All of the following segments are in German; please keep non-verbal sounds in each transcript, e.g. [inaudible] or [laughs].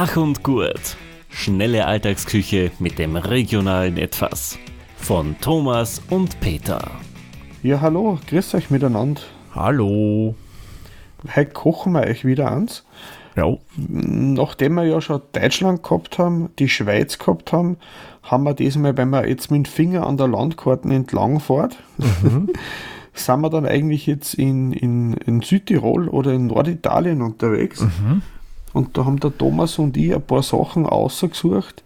Schach und Gurt. Schnelle Alltagsküche mit dem regionalen Etwas. Von Thomas und Peter. Ja, hallo, grüß euch miteinander. Hallo. Heute kochen wir euch wieder eins. Ja. Nachdem wir ja schon Deutschland gehabt haben, die Schweiz gehabt haben, haben wir diesmal, wenn man jetzt mit dem Finger an der Landkarte entlang fährt, mhm. [laughs] sind wir dann eigentlich jetzt in, in, in Südtirol oder in Norditalien unterwegs. Mhm. Und da haben der Thomas und ich ein paar Sachen ausgesucht,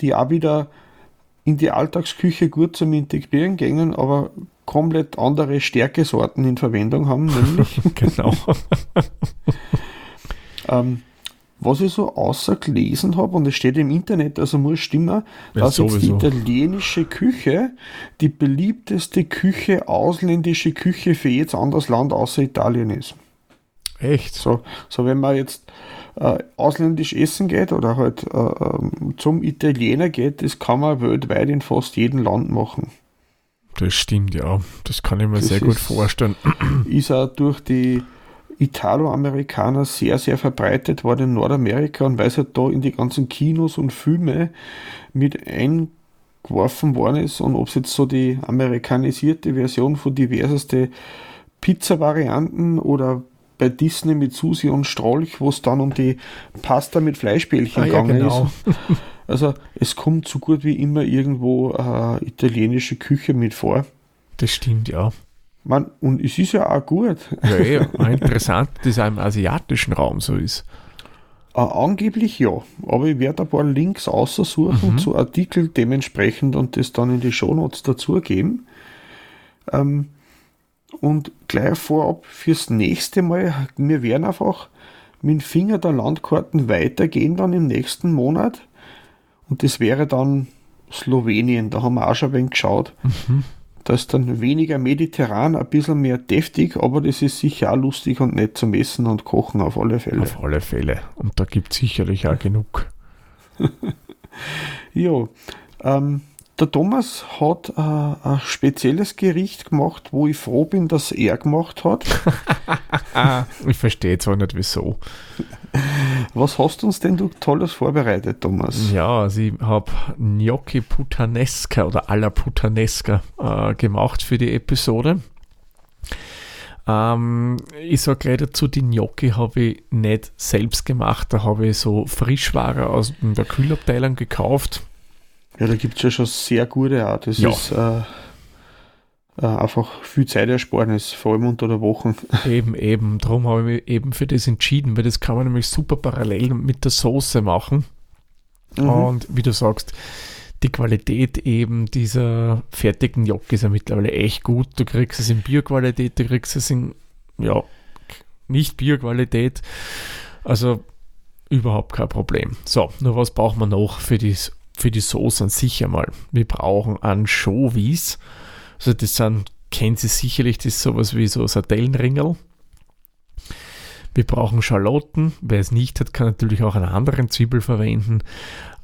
die auch wieder in die Alltagsküche gut zum Integrieren gingen, aber komplett andere Stärkesorten in Verwendung haben, nämlich. [laughs] genau. [laughs] ähm, was ich so außer gelesen habe, und es steht im Internet, also muss stimmen, ja, dass jetzt die italienische Küche die beliebteste Küche, ausländische Küche für jedes anderes Land außer Italien ist. Echt? So, so wenn man jetzt äh, ausländisch essen geht oder halt äh, ähm, zum Italiener geht, das kann man weltweit in fast jedem Land machen. Das stimmt, ja. Das kann ich mir das sehr gut vorstellen. [clears throat] Ist auch durch die Italo-Amerikaner sehr, sehr verbreitet worden in Nordamerika und weil es halt da in die ganzen Kinos und Filme mit eingeworfen worden ist und ob es jetzt so die amerikanisierte Version von diverseste Pizza-Varianten oder bei Disney mit Susi und Strolch, wo es dann um die Pasta mit Fleischbällchen ah, gegangen ja, genau. ist. [laughs] Also es kommt so gut wie immer irgendwo äh, italienische Küche mit vor. Das stimmt, ja. Man, und es ist ja auch gut. Ja, ja [laughs] interessant, dass es auch im asiatischen Raum so ist. Äh, angeblich ja, aber ich werde ein paar Links aussuchen mhm. zu Artikeln dementsprechend und das dann in die Shownotes dazugeben. Ähm, und gleich vorab fürs nächste Mal, wir werden einfach mit dem Finger der Landkarten weitergehen dann im nächsten Monat. Und das wäre dann Slowenien, da haben wir auch schon ein wenig geschaut. Mhm. Das ist dann weniger mediterran, ein bisschen mehr deftig, aber das ist sicher auch lustig und nett zum Essen und Kochen auf alle Fälle. Auf alle Fälle. Und da gibt es sicherlich auch genug. [laughs] ja, ähm, der Thomas hat äh, ein spezielles Gericht gemacht, wo ich froh bin, dass er gemacht hat. [laughs] ich verstehe zwar nicht wieso. Was hast du uns denn du Tolles vorbereitet, Thomas? Ja, also ich habe Gnocchi Putanesca oder alla Putanesca äh, gemacht für die Episode. Ähm, ich sage gleich dazu, die Gnocchi habe ich nicht selbst gemacht. Da habe ich so Frischware aus der Kühlabteilung gekauft ja, da gibt es ja schon sehr gute auch. Das ja. ist äh, äh, einfach viel Zeitersparnis, vor allem unter der Woche. [laughs] Eben, eben. Darum habe ich mich eben für das entschieden, weil das kann man nämlich super parallel mit der Soße machen. Mhm. Und wie du sagst, die Qualität eben dieser fertigen Gnocchi ist ja mittlerweile echt gut. Du kriegst es in Bioqualität, du kriegst es in, ja, nicht Bioqualität. Also überhaupt kein Problem. So, nur was braucht man noch für das für die Soße an sich einmal. Wir brauchen Anchovies. Also das sind, kennen Sie sicherlich, das ist sowas wie so Sardellenringel. Wir brauchen Schalotten. Wer es nicht hat, kann natürlich auch einen anderen Zwiebel verwenden.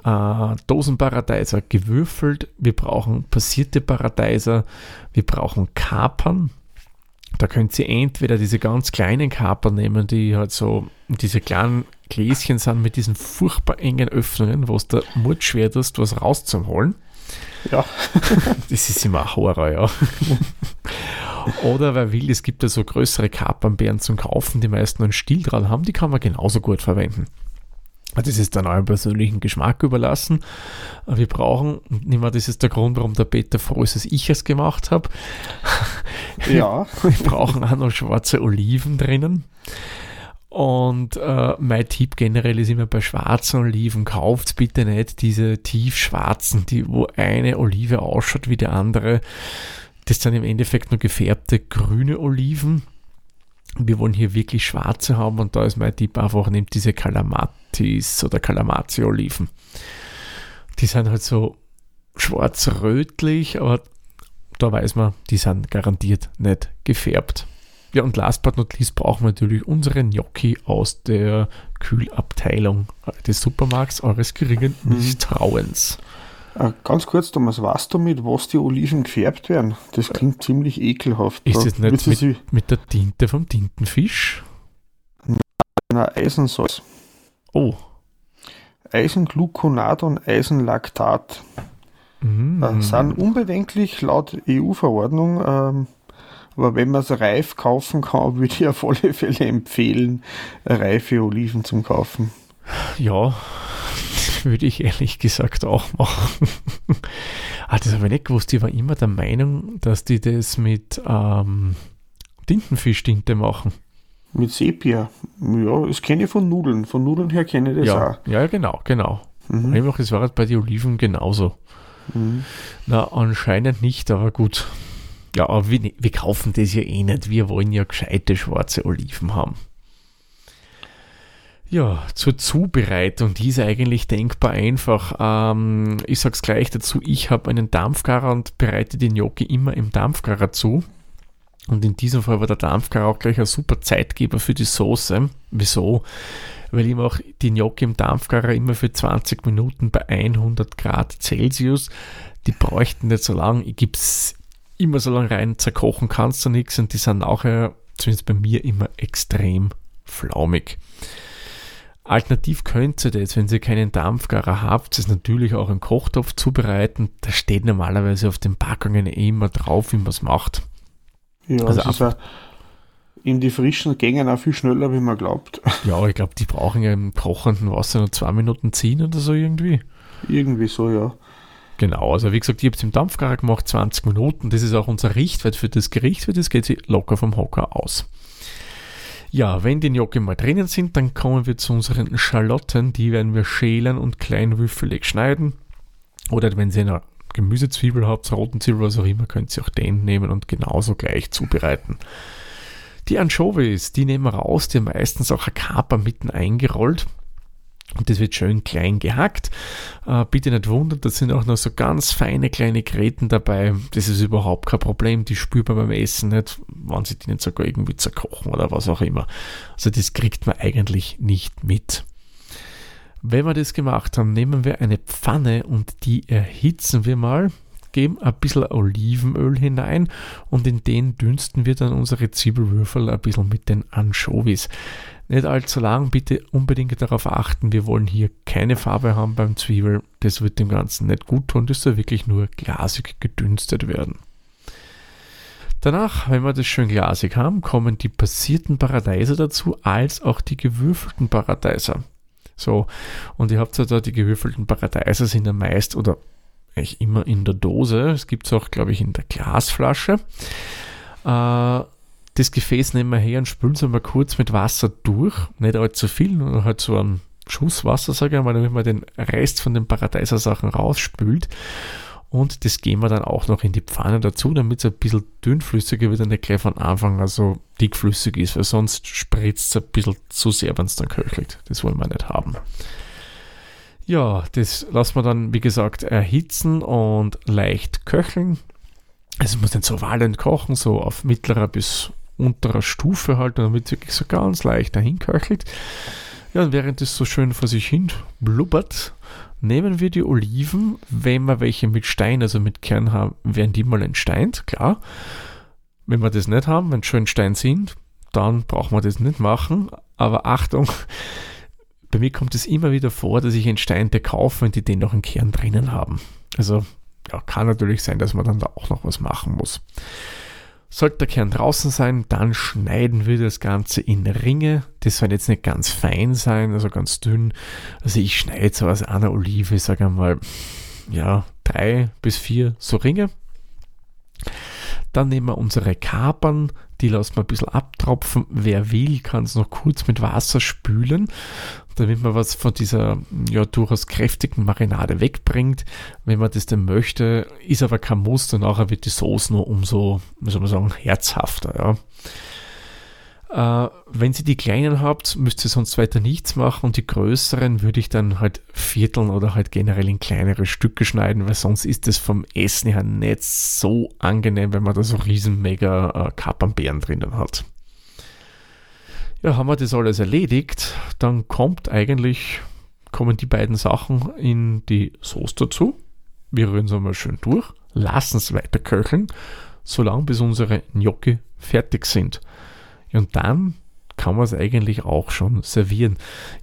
Äh, Dosenparadeiser gewürfelt. Wir brauchen passierte Paradeiser. Wir brauchen Kapern. Da könnt ihr entweder diese ganz kleinen Kapern nehmen, die halt so diese kleinen Gläschen sind mit diesen furchtbar engen Öffnungen, wo es da Mut schwer ist, was rauszuholen. Ja. [laughs] das ist immer ein Horror, ja. [laughs] Oder wer will, es gibt ja so größere Kapernbeeren zum Kaufen, die meisten einen Stiel dran haben, die kann man genauso gut verwenden. Das ist dann eurem persönlichen Geschmack überlassen. Wir brauchen, nehmen wir, das ist der Grund, warum der Peter froh ist, dass ich es gemacht habe. Ja. [laughs] Wir brauchen auch noch schwarze Oliven drinnen. Und äh, mein Tipp generell ist immer bei schwarzen Oliven, kauft bitte nicht diese tiefschwarzen, die, wo eine Olive ausschaut wie die andere. Das sind im Endeffekt nur gefärbte grüne Oliven. Wir wollen hier wirklich schwarze haben und da ist mein Tipp einfach, nehmt diese Calamatis oder Calamazzi-Oliven. Die sind halt so schwarz-rötlich, aber da weiß man, die sind garantiert nicht gefärbt. Ja, und last but not least brauchen wir natürlich unsere Gnocchi aus der Kühlabteilung des Supermarkts eures geringen mhm. Misstrauens. Äh, ganz kurz, Thomas, weißt du, mit was die Oliven gefärbt werden? Das klingt ziemlich ekelhaft. Ist es nicht mit, mit, der Tinte vom Tintenfisch? Na, Eisensalz. Oh. Eisengluconat und Eisenlaktat. Mhm. Äh, sind unbedenklich laut EU-Verordnung, ähm, aber wenn man es reif kaufen kann, würde ich auf alle Fälle empfehlen, reife Oliven zum Kaufen. Ja, würde ich ehrlich gesagt auch machen. ah, das habe ich nicht gewusst. Ich war immer der Meinung, dass die das mit ähm, Tintenfischtinte machen. Mit Sepia. Ja, das kenne ich von Nudeln. Von Nudeln her kenne ich das ja, auch. Ja, genau, genau. Mhm. Einfach, es war halt bei den Oliven genauso. Mhm. Na, anscheinend nicht, aber gut. Ja, aber wir, wir kaufen das ja eh nicht. Wir wollen ja gescheite schwarze Oliven haben. Ja, zur Zubereitung, die ist eigentlich denkbar einfach. Ähm, ich sag's gleich dazu, ich habe einen Dampfgarer und bereite den Gnocchi immer im Dampfgarer zu. Und in diesem Fall war der Dampfgarer auch gleich ein super Zeitgeber für die Soße. Wieso? Weil ich mache die Gnocchi im Dampfgarer immer für 20 Minuten bei 100 Grad Celsius. Die bräuchten nicht so lange. Ich gebe es immer so lange rein, zerkochen kannst du nichts und die sind nachher, zumindest bei mir, immer extrem flaumig. Alternativ könnt ihr das, wenn ihr keinen Dampfgarer habt, das natürlich auch im Kochtopf zubereiten. Da steht normalerweise auf den Packungen eh immer drauf, wie man es macht. Ja, also das ist in die frischen Gängen auch viel schneller, wie man glaubt. Ja, ich glaube, die brauchen ja im kochenden Wasser nur zwei Minuten ziehen oder so irgendwie. Irgendwie so, ja. Genau, also wie gesagt, ich habe es im Dampfgarer gemacht, 20 Minuten. Das ist auch unser Richtwert für das Gericht, weil das geht sich locker vom Hocker aus. Ja, wenn die Gnocchi mal drinnen sind, dann kommen wir zu unseren Schalotten. Die werden wir schälen und kleinwürfelig schneiden. Oder wenn Sie eine Gemüsezwiebel habt, roten Zwiebel, was auch immer, könnt ihr auch den nehmen und genauso gleich zubereiten. Die Anchovies, die nehmen wir raus, die haben meistens auch ein Kaper mitten eingerollt. Und das wird schön klein gehackt. Äh, bitte nicht wundern, da sind auch noch so ganz feine kleine Gräten dabei. Das ist überhaupt kein Problem. Die spürt man beim Essen nicht, wenn sie die nicht sogar irgendwie zerkochen oder was auch immer. Also das kriegt man eigentlich nicht mit. Wenn wir das gemacht haben, nehmen wir eine Pfanne und die erhitzen wir mal geben ein bisschen Olivenöl hinein und in den dünsten wir dann unsere Zwiebelwürfel ein bisschen mit den Anchovies. Nicht allzu lang, bitte unbedingt darauf achten, wir wollen hier keine Farbe haben beim Zwiebel, das wird dem Ganzen nicht gut tun, das soll wirklich nur glasig gedünstet werden. Danach, wenn wir das schön glasig haben, kommen die passierten Paradeiser dazu, als auch die gewürfelten Paradeiser. So, und ihr habt ja da die gewürfelten Paradeiser sind ja meist oder eigentlich immer in der Dose. Es gibt es auch, glaube ich, in der Glasflasche. Äh, das Gefäß nehmen wir her und spülen es mal kurz mit Wasser durch. Nicht allzu viel, nur halt so einen Schuss Wasser, sage ich mal, damit man den Rest von den Paradeiser-Sachen rausspült. Und das geben wir dann auch noch in die Pfanne dazu, damit es ein bisschen dünnflüssiger wird und nicht gleich von Anfang an so dickflüssig ist, weil sonst spritzt es ein bisschen zu sehr, wenn es dann köchelt. Das wollen wir nicht haben. Ja, das lassen wir dann, wie gesagt, erhitzen und leicht köcheln. Also muss nicht so wallend kochen, so auf mittlerer bis unterer Stufe halt, damit es wirklich so ganz leicht dahin köchelt. Ja, und während es so schön vor sich hin blubbert, nehmen wir die Oliven, wenn wir welche mit Stein, also mit Kern haben, werden die mal entsteint, klar. Wenn wir das nicht haben, wenn schön Stein sind, dann brauchen wir das nicht machen. Aber Achtung, bei mir kommt es immer wieder vor, dass ich Entsteinte kaufe und die den noch einen Kern drinnen haben. Also ja, kann natürlich sein, dass man dann da auch noch was machen muss. Sollte der Kern draußen sein, dann schneiden wir das Ganze in Ringe. Das soll jetzt nicht ganz fein sein, also ganz dünn. Also ich schneide jetzt aus einer Olive, sage einmal, ja, drei bis vier so Ringe. Dann nehmen wir unsere Kapern, die lassen wir ein bisschen abtropfen. Wer will, kann es noch kurz mit Wasser spülen, damit man was von dieser ja durchaus kräftigen Marinade wegbringt. Wenn man das denn möchte, ist aber kein Muster. Nachher wird die Soße nur umso, wie soll man sagen, herzhafter. Ja. Äh, wenn ihr die kleinen habt, müsst ihr sonst weiter nichts machen und die größeren würde ich dann halt vierteln oder halt generell in kleinere Stücke schneiden, weil sonst ist es vom Essen her nicht so angenehm, wenn man da so riesen mega äh, Kapernbeeren drinnen hat. Ja, haben wir das alles erledigt, dann kommt eigentlich, kommen die beiden Sachen in die Soße dazu. Wir rühren sie mal schön durch, lassen es weiter köcheln, solange bis unsere Gnocchi fertig sind. Und dann kann man es eigentlich auch schon servieren.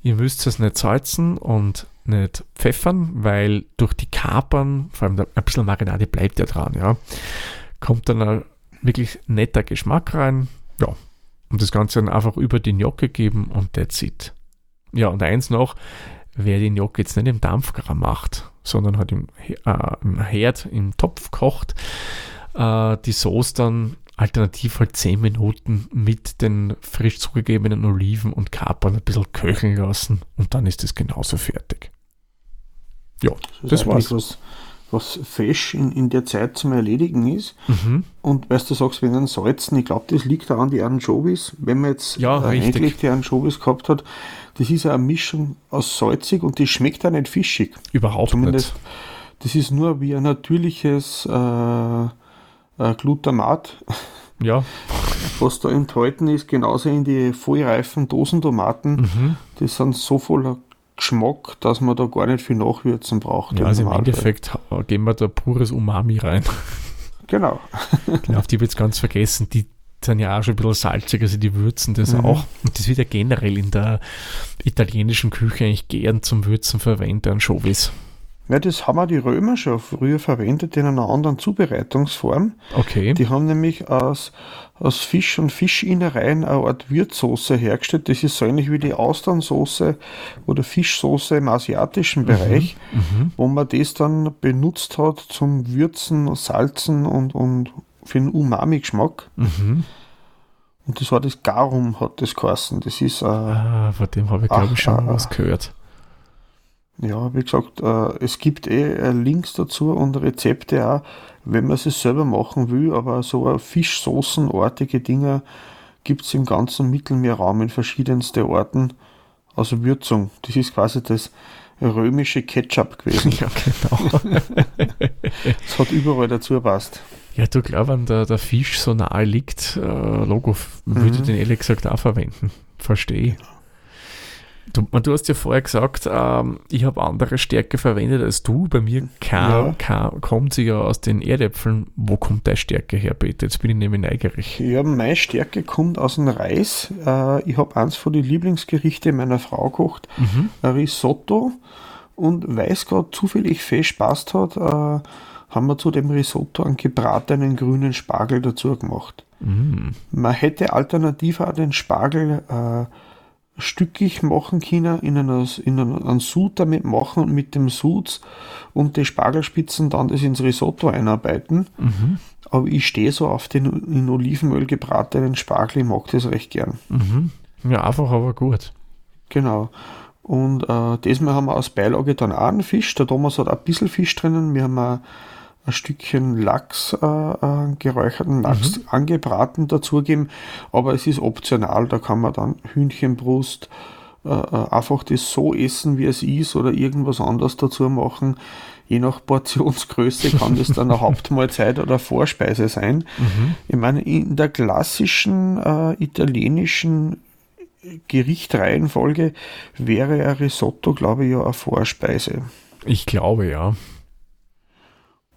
Ihr müsst es nicht salzen und nicht pfeffern, weil durch die Kapern, vor allem ein bisschen Marinade bleibt ja dran, ja, kommt dann ein wirklich netter Geschmack rein. Ja, und das Ganze dann einfach über die Gnocchi geben und that's it. Ja, und eins noch, wer die Gnocchi jetzt nicht im Dampfgramm macht, sondern halt im, äh, im Herd, im Topf kocht, äh, die Soße dann alternativ halt 10 Minuten mit den frisch zugegebenen Oliven und Kapern ein bisschen köcheln lassen und dann ist es genauso fertig. Ja, das, das war's. Was, was fesch in, in der Zeit zum Erledigen ist. Mhm. Und weißt du, sagst, wenn ein Salzen, ich glaube, das liegt da an die Anchovies. Wenn man jetzt ja, äh, eigentlich die Anchovies gehabt hat, das ist eine Mischung aus salzig und die schmeckt auch nicht fischig. Überhaupt Zumindest, nicht. Das ist nur wie ein natürliches äh, äh, Glutamat. Ja. Was da enthalten ist, genauso in die vollreifen Dosentomaten. Mhm. Die sind so voller Geschmack, dass man da gar nicht viel Nachwürzen braucht. Ja, also im Endeffekt geben wir da pures Umami rein. Genau. [laughs] genau, auf die ich jetzt ganz vergessen. Die sind ja auch schon ein bisschen salzig, also die würzen das mhm. auch. Und das wird ja generell in der italienischen Küche eigentlich gern zum Würzen verwendet, Anchovies. Ja, das haben auch die Römer schon früher verwendet in einer anderen Zubereitungsform. Okay. Die haben nämlich aus, aus Fisch und Fischinnereien eine Art Würzsoße hergestellt. Das ist so ähnlich wie die Austernsoße oder Fischsoße im asiatischen mhm. Bereich, mhm. wo man das dann benutzt hat zum Würzen, Salzen und, und für den Umami-Geschmack. Mhm. Und das war das Garum, hat das geheißen. Das ist. Äh, ah, von dem habe ich, glaube ich, schon äh, was gehört. Ja, wie gesagt, äh, es gibt eh äh, Links dazu und Rezepte auch, wenn man es selber machen will, aber so Fischsoßenartige Dinge gibt es im ganzen Mittelmeerraum in verschiedensten Orten. Also Würzung, das ist quasi das römische Ketchup gewesen. [laughs] Ja, genau. [laughs] Es hat überall dazu passt. Ja, du glaubst, wenn der, der Fisch so nahe liegt, äh, Logo, würde mhm. den ehrlich gesagt auch verwenden. Verstehe. Du, du, hast ja vorher gesagt, ähm, ich habe andere Stärke verwendet als du. Bei mir kam, ja. kam, kommt sie ja aus den Erdäpfeln. Wo kommt deine Stärke her, Peter? Jetzt bin ich nämlich neugierig. Ja, meine Stärke kommt aus dem Reis. Äh, ich habe eins von den Lieblingsgerichte meiner Frau gekocht, mhm. Risotto. Und weil es gerade zufällig fest passt hat, äh, haben wir zu dem Risotto einen gebratenen grünen Spargel dazu gemacht. Mhm. Man hätte alternativ auch den Spargel äh, stückig machen können, in, einer, in einen Sud damit machen und mit dem Sud und die Spargelspitzen dann das ins Risotto einarbeiten. Mhm. Aber ich stehe so auf den in Olivenöl gebratenen Spargel, ich mag das recht gern. Mhm. Ja, einfach aber gut. Genau. Und äh, diesmal haben wir als Beilage dann auch einen Fisch. Der Thomas hat ein bisschen Fisch drinnen. Wir haben ein, ein Stückchen Lachs, äh, äh, geräucherten Lachs mhm. angebraten dazugeben, aber es ist optional, da kann man dann Hühnchenbrust, äh, äh, einfach das so essen, wie es ist oder irgendwas anderes dazu machen. Je nach Portionsgröße kann das dann eine [laughs] Hauptmahlzeit oder Vorspeise sein. Mhm. Ich meine, in der klassischen äh, italienischen Gerichtreihenfolge wäre ein Risotto, glaube ich, ja eine Vorspeise. Ich glaube, ja.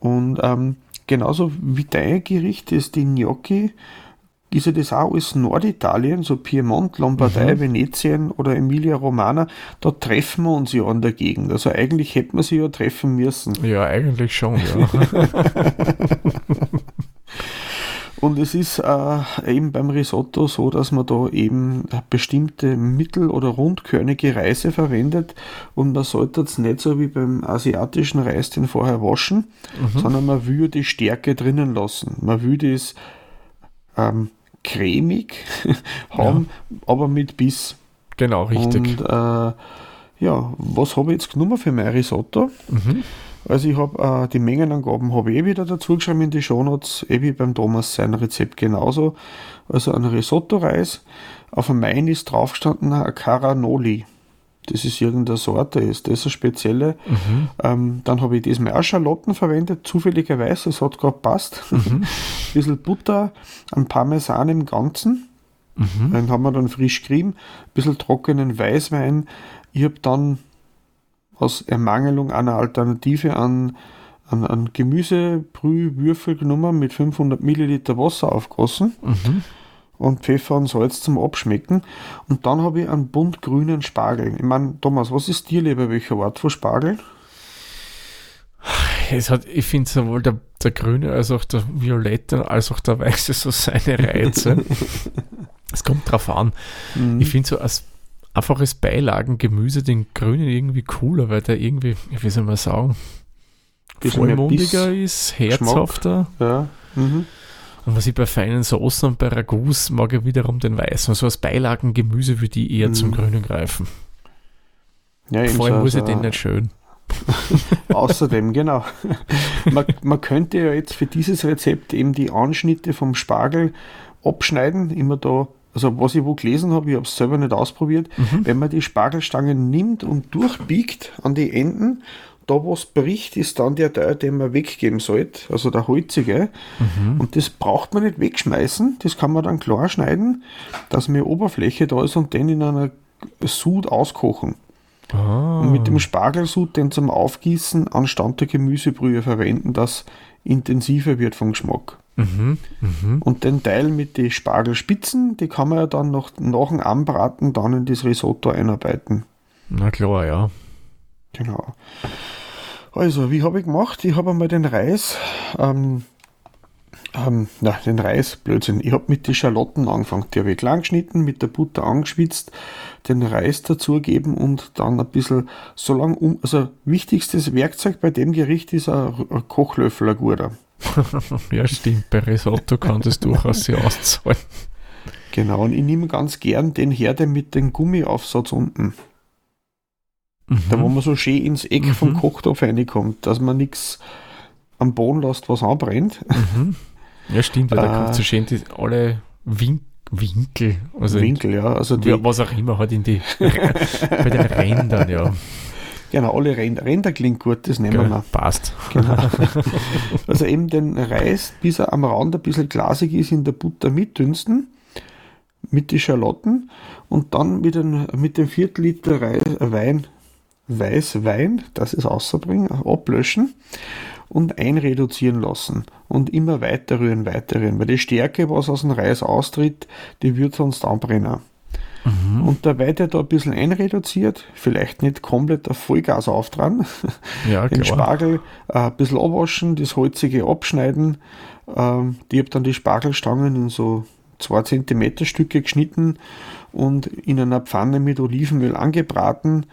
Und ähm, genauso wie dein Gericht ist die Gnocchi, ist ja das auch alles Norditalien, so Piemont, Lombardei, mhm. Venetien oder Emilia Romana, da treffen wir uns ja an der Gegend. Also eigentlich hätten wir sie ja treffen müssen. Ja, eigentlich schon, ja. [laughs] Und es ist äh, eben beim Risotto so, dass man da eben bestimmte mittel- oder rundkörnige Reise verwendet und man sollte es nicht so wie beim asiatischen Reis den vorher waschen, mhm. sondern man will die Stärke drinnen lassen. Man will das ähm, cremig [laughs] haben, ja. aber mit Biss. Genau, richtig. Und äh, ja, was habe ich jetzt genommen für mein Risotto? Mhm. Also ich habe äh, die Mengenangaben habe ich eh wieder dazu geschrieben in die Shownotes, eh wie beim Thomas sein Rezept genauso. Also ein Risotto-Reis. Auf dem Main ist draufgestanden ein Caranoli. Das ist irgendeine Sorte, ist das eine spezielle. Mhm. Ähm, dann habe ich diesmal auch Schalotten verwendet, zufälligerweise, es hat gerade passt. Mhm. [laughs] ein bisschen Butter, ein Parmesan im Ganzen. Mhm. Dann haben wir dann frisch Creme, ein bisschen trockenen Weißwein. Ich habe dann aus Ermangelung einer Alternative an, an, an Gemüsebrühwürfel genommen, mit 500 Milliliter Wasser aufgossen. Mhm. und Pfeffer und Salz zum Abschmecken. Und dann habe ich einen bunt grünen Spargel. Ich meine, Thomas, was ist dir lieber, welcher Ort von Spargel? Es hat, ich finde sowohl der, der grüne als auch der violette als auch der weiße so seine Reize. [laughs] es kommt drauf an. Mhm. Ich finde so als einfaches Beilagengemüse den grünen irgendwie cooler, weil der irgendwie, wie soll man sagen, vollmundiger ist, herzhafter. Ja. Mhm. Und was ich bei feinen Soßen und bei Ragouts mag ich wiederum den weißen. So als Beilagengemüse würde ich eher mhm. zum grünen greifen. Ja, Vor allem muss ich den nicht schön. [laughs] Außerdem, genau. [laughs] Man, man, könnte ja jetzt für dieses Rezept eben die Anschnitte vom Spargel abschneiden, immer da, also was ich wo gelesen habe, ich habe es selber nicht ausprobiert, mhm. wenn man die Spargelstangen nimmt und durchbiegt an die Enden, da was bricht, ist dann der Teil, den man weggeben sollte, also der holzige. Mhm. Und das braucht man nicht wegschmeißen, das kann man dann klar schneiden, dass mehr Oberfläche da ist und den in einer Sud auskochen. Ah. Und mit dem Spargelsud den zum Aufgießen anstatt der Gemüsebrühe verwenden, das intensiver wird vom Geschmack. Mhm, mh. Und den Teil mit den Spargelspitzen, die kann man ja dann noch nach dem Anbraten dann in das Risotto einarbeiten. Na klar, ja. Genau. Also, wie habe ich gemacht? Ich habe einmal den Reis ähm, ähm, na, den Reis, Blödsinn. Ich habe mit den Schalotten angefangen. Die habe ich klein geschnitten, mit der Butter angeschwitzt, den Reis dazugeben und dann ein bisschen so lang um. Also, wichtigstes Werkzeug bei dem Gericht ist ein, ein Kochlöffel, ein guter. [laughs] ja, stimmt. Bei Risotto kann das durchaus sich auszahlen. Genau, und ich nehme ganz gern den Herde mit dem Gummiaufsatz unten. Mhm. Da, wo man so schön ins Eck mhm. vom Kochtopf reinkommt, dass man nichts am Boden lässt, was anbrennt. Mhm. Ja, stimmt, weil da kommt so schön die, alle Win Winkel. Also Winkel, ja. Also die, was auch immer halt in die, [laughs] bei den Rändern, ja. Genau, alle Ränder. Ränder klingt gut, das nehmen Gell, wir. Passt. Genau. [laughs] Also eben den Reis, bis er am Rand ein bisschen glasig ist, in der Butter mitdünsten, mit den Schalotten und dann mit, den, mit dem Viertel Liter Reis, Wein, Weißwein, das ist außerbringen, ablöschen und einreduzieren lassen und immer weiter rühren, weiter rühren, weil die Stärke, was aus dem Reis austritt, die wird sonst anbrennen. Mhm. Und der da ein bisschen einreduziert, vielleicht nicht komplett auf Vollgas auftragen, ja, [laughs] den Spargel äh, ein bisschen abwaschen, das Holzige abschneiden. Ähm, ich habe dann die Spargelstangen in so 2 cm Stücke geschnitten und in einer Pfanne mit Olivenöl angebraten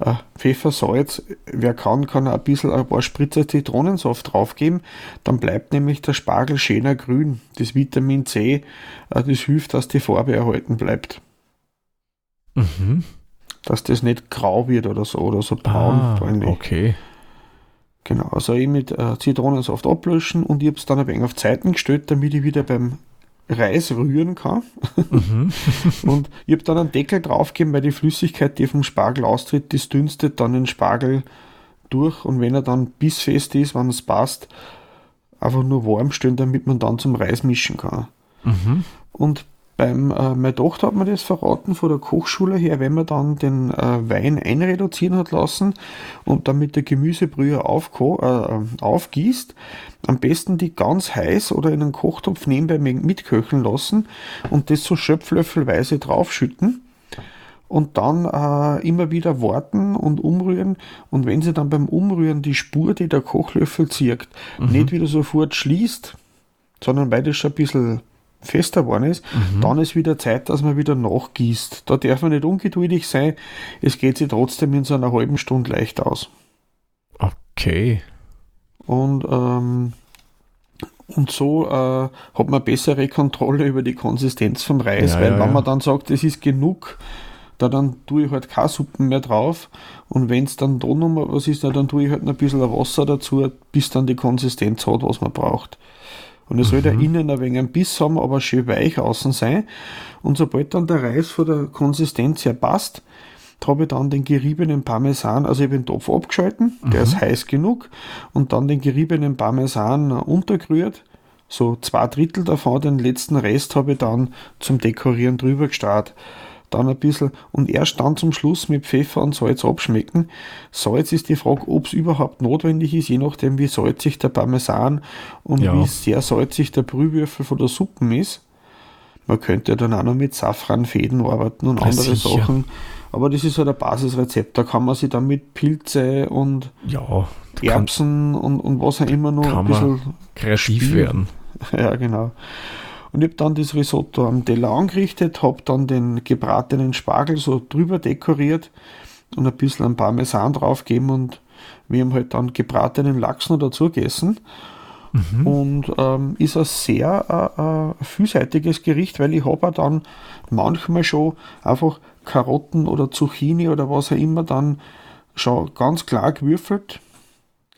äh, Pfeffer, Salz, wer kann, kann ein bisschen ein paar Spritzer Zitronensaft draufgeben, dann bleibt nämlich der Spargel schöner grün. Das Vitamin C, äh, das hilft, dass die Farbe erhalten bleibt. Mhm. Dass das nicht grau wird oder so, oder so braun. Ah, okay. Genau, also ich mit äh, Zitronensaft ablöschen und ich habe es dann ein wenig auf Zeiten gestellt, damit ich wieder beim Reis rühren kann. Mhm. [laughs] und ich habe dann einen Deckel draufgegeben, weil die Flüssigkeit, die vom Spargel austritt, das dünstet dann den Spargel durch und wenn er dann bissfest ist, wenn es passt, einfach nur warm stellen, damit man dann zum Reis mischen kann. Mhm. Und beim, äh, meine Tochter hat mir das verraten von der Kochschule her, wenn man dann den äh, Wein einreduzieren hat lassen und dann mit der Gemüsebrühe aufko äh, aufgießt, am besten die ganz heiß oder in einen Kochtopf nebenbei mitköcheln lassen und das so schöpflöffelweise draufschütten und dann äh, immer wieder warten und umrühren. Und wenn sie dann beim Umrühren die Spur, die der Kochlöffel zirkt, mhm. nicht wieder sofort schließt, sondern weil das schon ein bisschen fester geworden ist, mhm. dann ist wieder Zeit, dass man wieder nachgießt. Da darf man nicht ungeduldig sein. Es geht sich trotzdem in so einer halben Stunde leicht aus. Okay. Und, ähm, und so äh, hat man bessere Kontrolle über die Konsistenz vom Reis, ja, weil ja, wenn ja. man dann sagt, es ist genug, da dann tue ich halt keine Suppen mehr drauf. Und wenn es dann da nochmal was ist, dann tue ich halt ein bisschen Wasser dazu, bis dann die Konsistenz hat, was man braucht. Und es mhm. soll der innen ein wenig ein Biss haben, aber schön weich außen sein. Und sobald dann der Reis von der Konsistenz her passt, habe ich dann den geriebenen Parmesan, also ich habe den Topf abgeschalten, mhm. der ist heiß genug, und dann den geriebenen Parmesan untergerührt. So zwei Drittel davon, den letzten Rest habe ich dann zum Dekorieren drüber gestartet dann ein bisschen und erst dann zum Schluss mit Pfeffer und Salz abschmecken. Salz ist die Frage, ob es überhaupt notwendig ist, je nachdem wie salzig der Parmesan und ja. wie sehr salzig der Brühwürfel von der Suppe ist. Man könnte dann auch noch mit Safranfäden arbeiten und Ja, andere sicher. Sachen. Aber das ist halt ein Basisrezept. Da kann man sich dann mit Pilze und Ja, Erbsen und, und was auch immer noch ein bisschen. kreativ Spiel. werden. [laughs] Ja, genau. Und ich habe dann das Risotto am Teller angerichtet, habe dann den gebratenen Spargel so drüber dekoriert und ein bisschen an Parmesan draufgegeben und wir haben halt dann gebratenen Lachs noch dazu gegessen. Mhm. Und ähm, ist ein sehr äh, äh, vielseitiges Gericht, weil ich habe dann manchmal schon einfach Karotten oder Zucchini oder was auch immer dann schon ganz klar gewürfelt.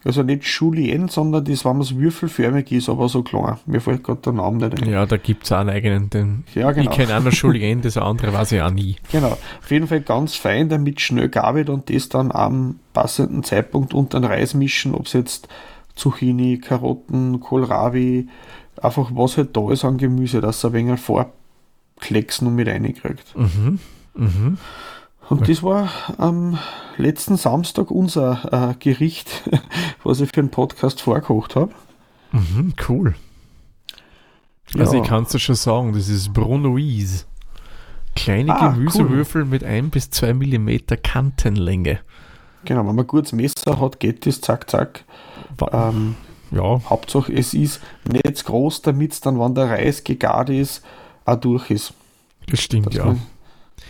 Also nicht Julienne, sondern das, wenn man es würfelförmig ist, aber so klein. Mir fällt gerade der Name nicht ein. Ja, da gibt es auch einen eigenen. Den, Ja, genau. Ich kenne einen Julien, das andere weiß ich auch nie. [laughs] Genau. Auf jeden Fall ganz fein, damit schnell gar wird und das dann am passenden Zeitpunkt unter den Reis mischen, ob es jetzt Zucchini, Karotten, Kohlrabi, einfach was halt da ist an Gemüse, dass er ein wenig Vorklecks noch mit reinkriegt. Mhm. Mhm. Und das war am letzten Samstag unser äh, Gericht, [laughs] was ich für den Podcast vorgekocht habe. Mhm. Cool. Also Ja. ich kann es dir schon sagen, das ist Brunoise. Kleine Ah, Gemüsewürfel mit 1 bis 2 Millimeter Kantenlänge. Genau, wenn man gutes Messer hat, geht das zack, zack. Ähm, ja, Hauptsache, es ist nicht groß, damit es dann, wenn der Reis gegart ist, auch durch ist. das stimmt, Dass, ja. man,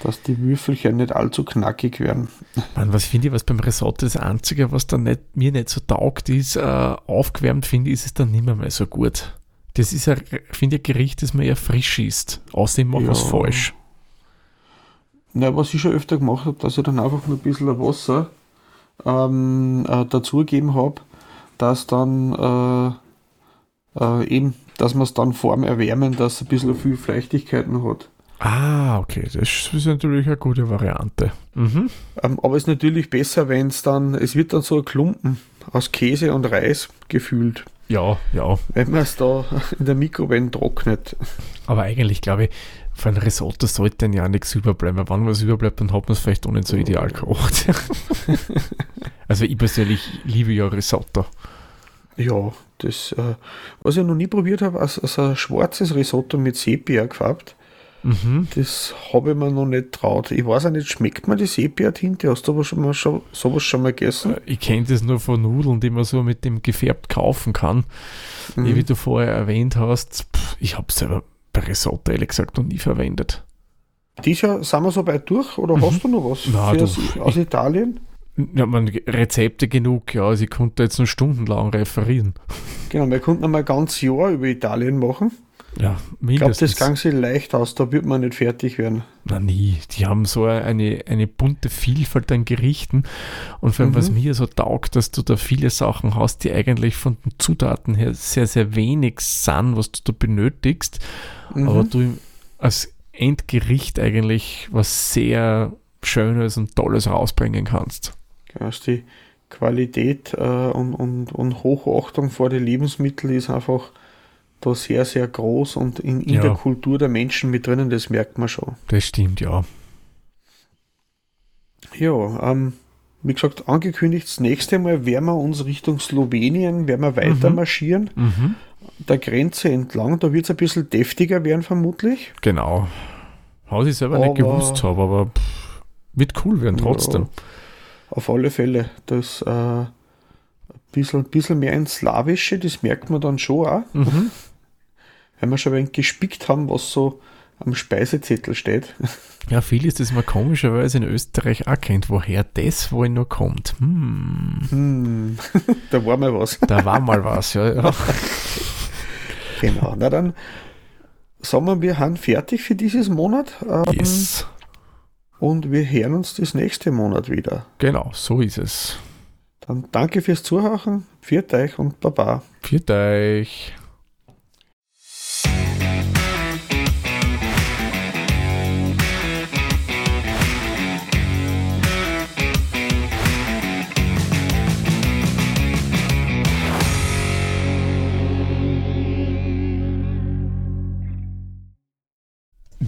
dass die Würfelchen nicht allzu knackig werden. Mann, was finde ich, was beim Risotto das Einzige, was dann nicht, mir nicht so taugt, ist, äh, aufgewärmt finde ich, ist es dann nicht mehr, so gut. Das ist ein, finde ich, ein Gericht, das man eher frisch isst. Außerdem mache ich was Ja. falsch. Na, was ich schon öfter gemacht habe, dass ich dann einfach nur ein bisschen Wasser ähm, äh, dazugegeben habe, dass dann äh, äh, eben, dass man es dann vorm Erwärmen, dass es ein bisschen viel Feuchtigkeit noch hat. Ah, okay, das ist natürlich eine gute Variante. Mhm. Ähm, aber es ist natürlich besser, wenn es dann, es wird dann so ein Klumpen aus Käse und Reis gefühlt, Ja, ja. wenn man es da in der Mikrowelle trocknet. Aber eigentlich glaube ich, von Risotto sollte dann ja nichts überbleiben. Weil Wenn was überbleibt, dann hat man es vielleicht auch nicht so ideal gekocht. [laughs] also ich persönlich liebe ja Risotto. Ja, das, äh, was ich noch nie probiert habe, also, also ein schwarzes Risotto mit Sepia gefärbt, Mhm. das habe ich mir noch nicht traut. Ich weiß auch nicht, schmeckt mir die Sepia-Tinte? Hast du aber schon mal schon, sowas schon mal gegessen? Ich kenne das nur von Nudeln, die man so mit dem gefärbt kaufen kann. Mhm. Wie du vorher erwähnt hast, pff, ich habe selber bei Risotto ehrlich gesagt noch nie verwendet. Jahr sind wir so weit durch oder Mhm. hast du noch was für du, aus, aus Italien? Ja, man, Rezepte genug, ja. Also ich konnte jetzt noch stundenlang referieren. Genau, wir konnten mal ein ganzes Jahr über Italien machen. Ja, Ich glaube, das mindestens. sich leicht aus, da wird man nicht fertig werden. Na nie. Die haben so eine, eine bunte Vielfalt an Gerichten. Und vor allem, Mhm. was mir so taugt, dass du da viele Sachen hast, die eigentlich von den Zutaten her sehr, sehr wenig sind, was du da benötigst. Mhm. Aber du als Endgericht eigentlich was sehr Schönes und Tolles rausbringen kannst. Ja, also die Qualität äh, und, und, und Hochachtung vor den Lebensmitteln ist einfach da sehr, sehr groß und in, in Ja. der Kultur der Menschen mit drinnen, das merkt man schon. Das stimmt, ja. Ja, ähm, wie gesagt, angekündigt, das nächste Mal werden wir uns Richtung Slowenien, werden wir weiter Mhm. marschieren, Mhm. der Grenze entlang, da wird es ein bisschen deftiger werden vermutlich. Genau. Was ich selber nicht Aber- gewusst habe, aber pff, wird cool werden trotzdem. Ja, auf alle Fälle, das äh, ein bisschen, bisschen mehr ins Slawische, das merkt man dann schon auch. Mhm. Wenn wir schon ein wenig gespickt haben, was so am Speisezettel steht. Ja, vieles, das man komischerweise in Österreich auch kennt, woher das wohl noch kommt. Hm, Hm, [laughs] da war mal was. da war mal was, ja. ja. [laughs] Genau. Na dann sagen wir, wir haben fertig für dieses Monat ähm, Yes. und wir hören uns das nächste Monat wieder. Genau, so ist es. Dann danke fürs Zuhören, pfiat euch und Baba. Für euch.